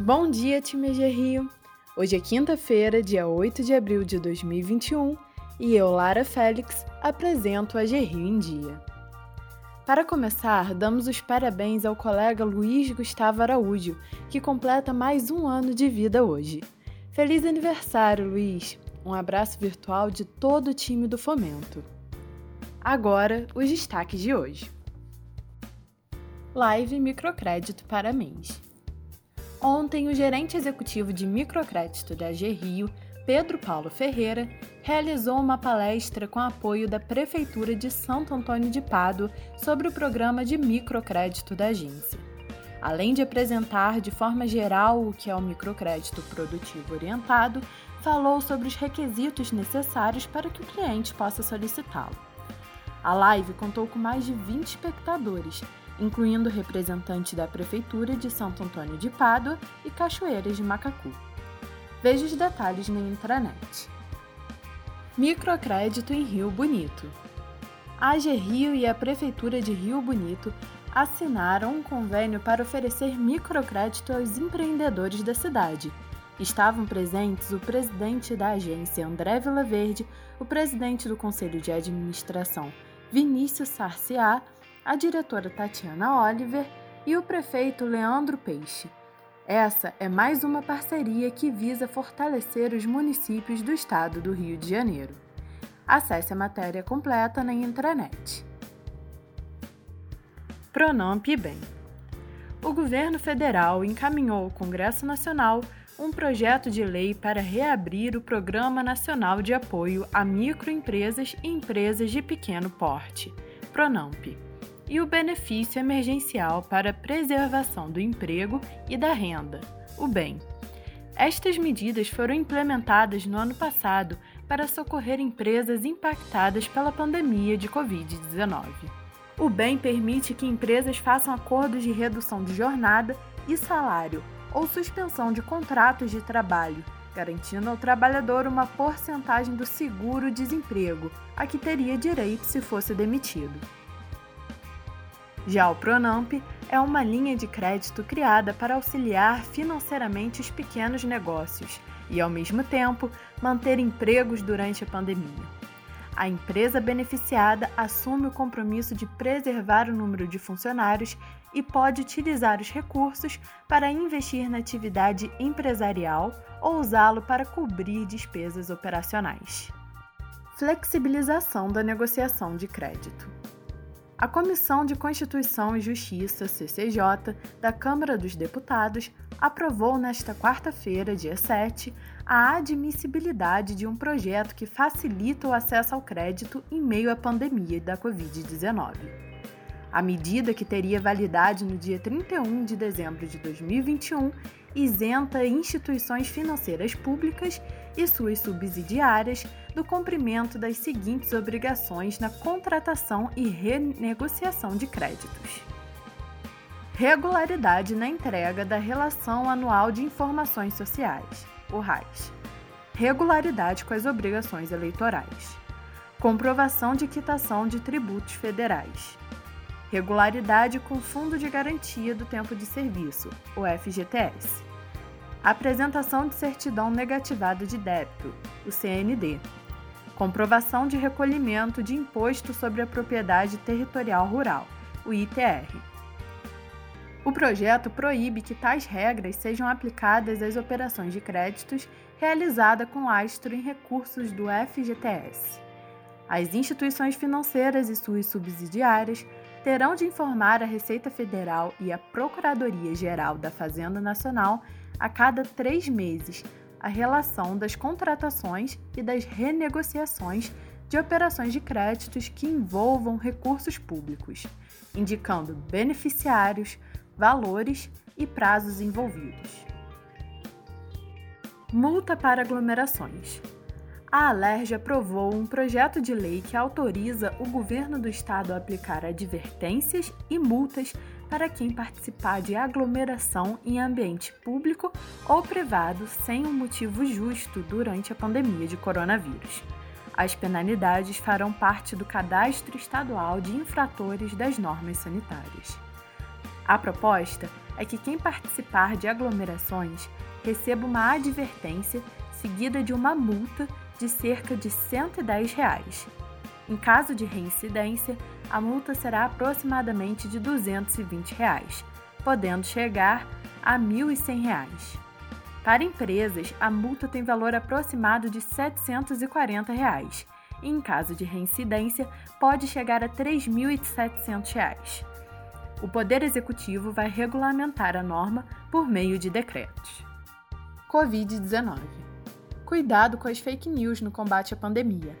Bom dia, time EG Rio! Hoje é quinta-feira, dia 8 de abril de 2021 e eu, Lara Félix, apresento a EG Rio em Dia. Para começar, damos os parabéns ao colega Luiz Gustavo Araújo, que completa mais um ano de vida hoje. Feliz aniversário, Luiz! Um abraço virtual de todo o time do Fomento. Agora, os destaques de hoje. Live Microcrédito para mês. Ontem, o gerente executivo de microcrédito da AG Rio, Pedro Paulo Ferreira, realizou uma palestra com apoio da Prefeitura de Santo Antônio de Pado sobre o programa de microcrédito da agência. Além de apresentar de forma geral o que é o microcrédito produtivo orientado, falou sobre os requisitos necessários para que o cliente possa solicitá-lo. A live contou com mais de 20 espectadores incluindo representantes da Prefeitura de Santo Antônio de Pádua e Cachoeiras de Macacu. Veja os detalhes na intranet. Microcrédito em Rio Bonito. A AG Rio e a Prefeitura de Rio Bonito assinaram um convênio para oferecer microcrédito aos empreendedores da cidade. Estavam presentes o presidente da agência André Vilaverde, o presidente do Conselho de Administração Vinícius Sarciá a diretora Tatiana Oliver e o prefeito Leandro Peixe. Essa é mais uma parceria que visa fortalecer os municípios do estado do Rio de Janeiro. Acesse a matéria completa na intranet. Pronamp Bem. O governo federal encaminhou ao Congresso Nacional um projeto de lei para reabrir o Programa Nacional de Apoio a Microempresas e Empresas de Pequeno Porte, Pronamp e o benefício emergencial para preservação do emprego e da renda, o BEM. Estas medidas foram implementadas no ano passado para socorrer empresas impactadas pela pandemia de Covid-19. O BEM permite que empresas façam acordos de redução de jornada e salário ou suspensão de contratos de trabalho, garantindo ao trabalhador uma porcentagem do seguro-desemprego, a que teria direito se fosse demitido. Já o Pronamp é uma linha de crédito criada para auxiliar financeiramente os pequenos negócios e, ao mesmo tempo, manter empregos durante a pandemia. A empresa beneficiada assume o compromisso de preservar o número de funcionários e pode utilizar os recursos para investir na atividade empresarial ou usá-lo para cobrir despesas operacionais. Flexibilização da negociação de crédito. A Comissão de Constituição e Justiça, CCJ, da Câmara dos Deputados aprovou nesta quarta-feira, dia 7, a admissibilidade de um projeto que facilita o acesso ao crédito em meio à pandemia da Covid-19. A medida, que teria validade no dia 31 de dezembro de 2021, isenta instituições financeiras públicas e suas subsidiárias do cumprimento das seguintes obrigações na contratação e renegociação de créditos. Regularidade na entrega da Relação Anual de Informações Sociais, o RAIS. Regularidade com as obrigações eleitorais. Comprovação de quitação de tributos federais. Regularidade com Fundo de Garantia do Tempo de Serviço, o FGTS. Apresentação de certidão negativada de débito, o CND Comprovação de recolhimento de imposto sobre a propriedade territorial rural, o ITR. O projeto proíbe que tais regras sejam aplicadas às operações de créditos realizadas com lastro em recursos do FGTS. As instituições financeiras e suas subsidiárias terão de informar a Receita Federal e a Procuradoria-Geral da Fazenda Nacional a cada três meses a relação das contratações e das renegociações de operações de créditos que envolvam recursos públicos, indicando beneficiários, valores e prazos envolvidos. Multa para aglomerações. A Alerj aprovou um projeto de lei que autoriza o governo do estado a aplicar advertências e multas para quem participar de aglomeração em ambiente público ou privado sem um motivo justo durante a pandemia de coronavírus. As penalidades farão parte do cadastro estadual de infratores das normas sanitárias. A proposta é que quem participar de aglomerações receba uma advertência seguida de uma multa de cerca de 110 reais. Em caso de reincidência, a multa será aproximadamente de 220 reais, podendo chegar a 1.100 reais. Para empresas, a multa tem valor aproximado de 740 reais, e em caso de reincidência, pode chegar a 3.700 reais. O Poder Executivo vai regulamentar a norma por meio de decretos. Covid-19 Cuidado com as fake news no combate à pandemia.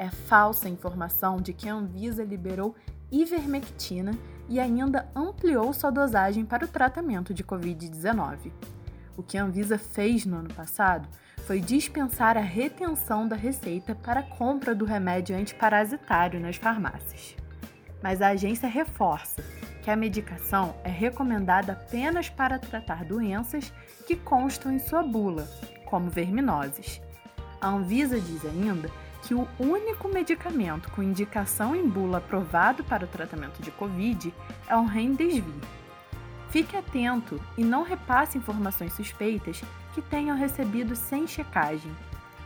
É falsa a informação de que a Anvisa liberou ivermectina e ainda ampliou sua dosagem para o tratamento de Covid-19. O que a Anvisa fez no ano passado foi dispensar a retenção da receita para a compra do remédio antiparasitário nas farmácias. Mas a agência reforça que a medicação é recomendada apenas para tratar doenças que constam em sua bula, como verminoses. A Anvisa diz ainda que o único medicamento com indicação em bula aprovado para o tratamento de Covid é o Remdesivir. Fique atento e não repasse informações suspeitas que tenham recebido sem checagem.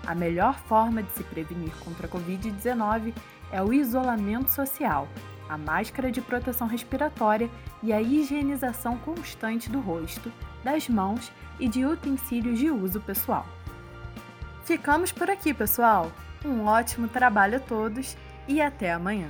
A melhor forma de se prevenir contra a Covid-19 é o isolamento social, a máscara de proteção respiratória e a higienização constante do rosto, das mãos e de utensílios de uso pessoal. Ficamos por aqui, pessoal! Um ótimo trabalho a todos e até amanhã!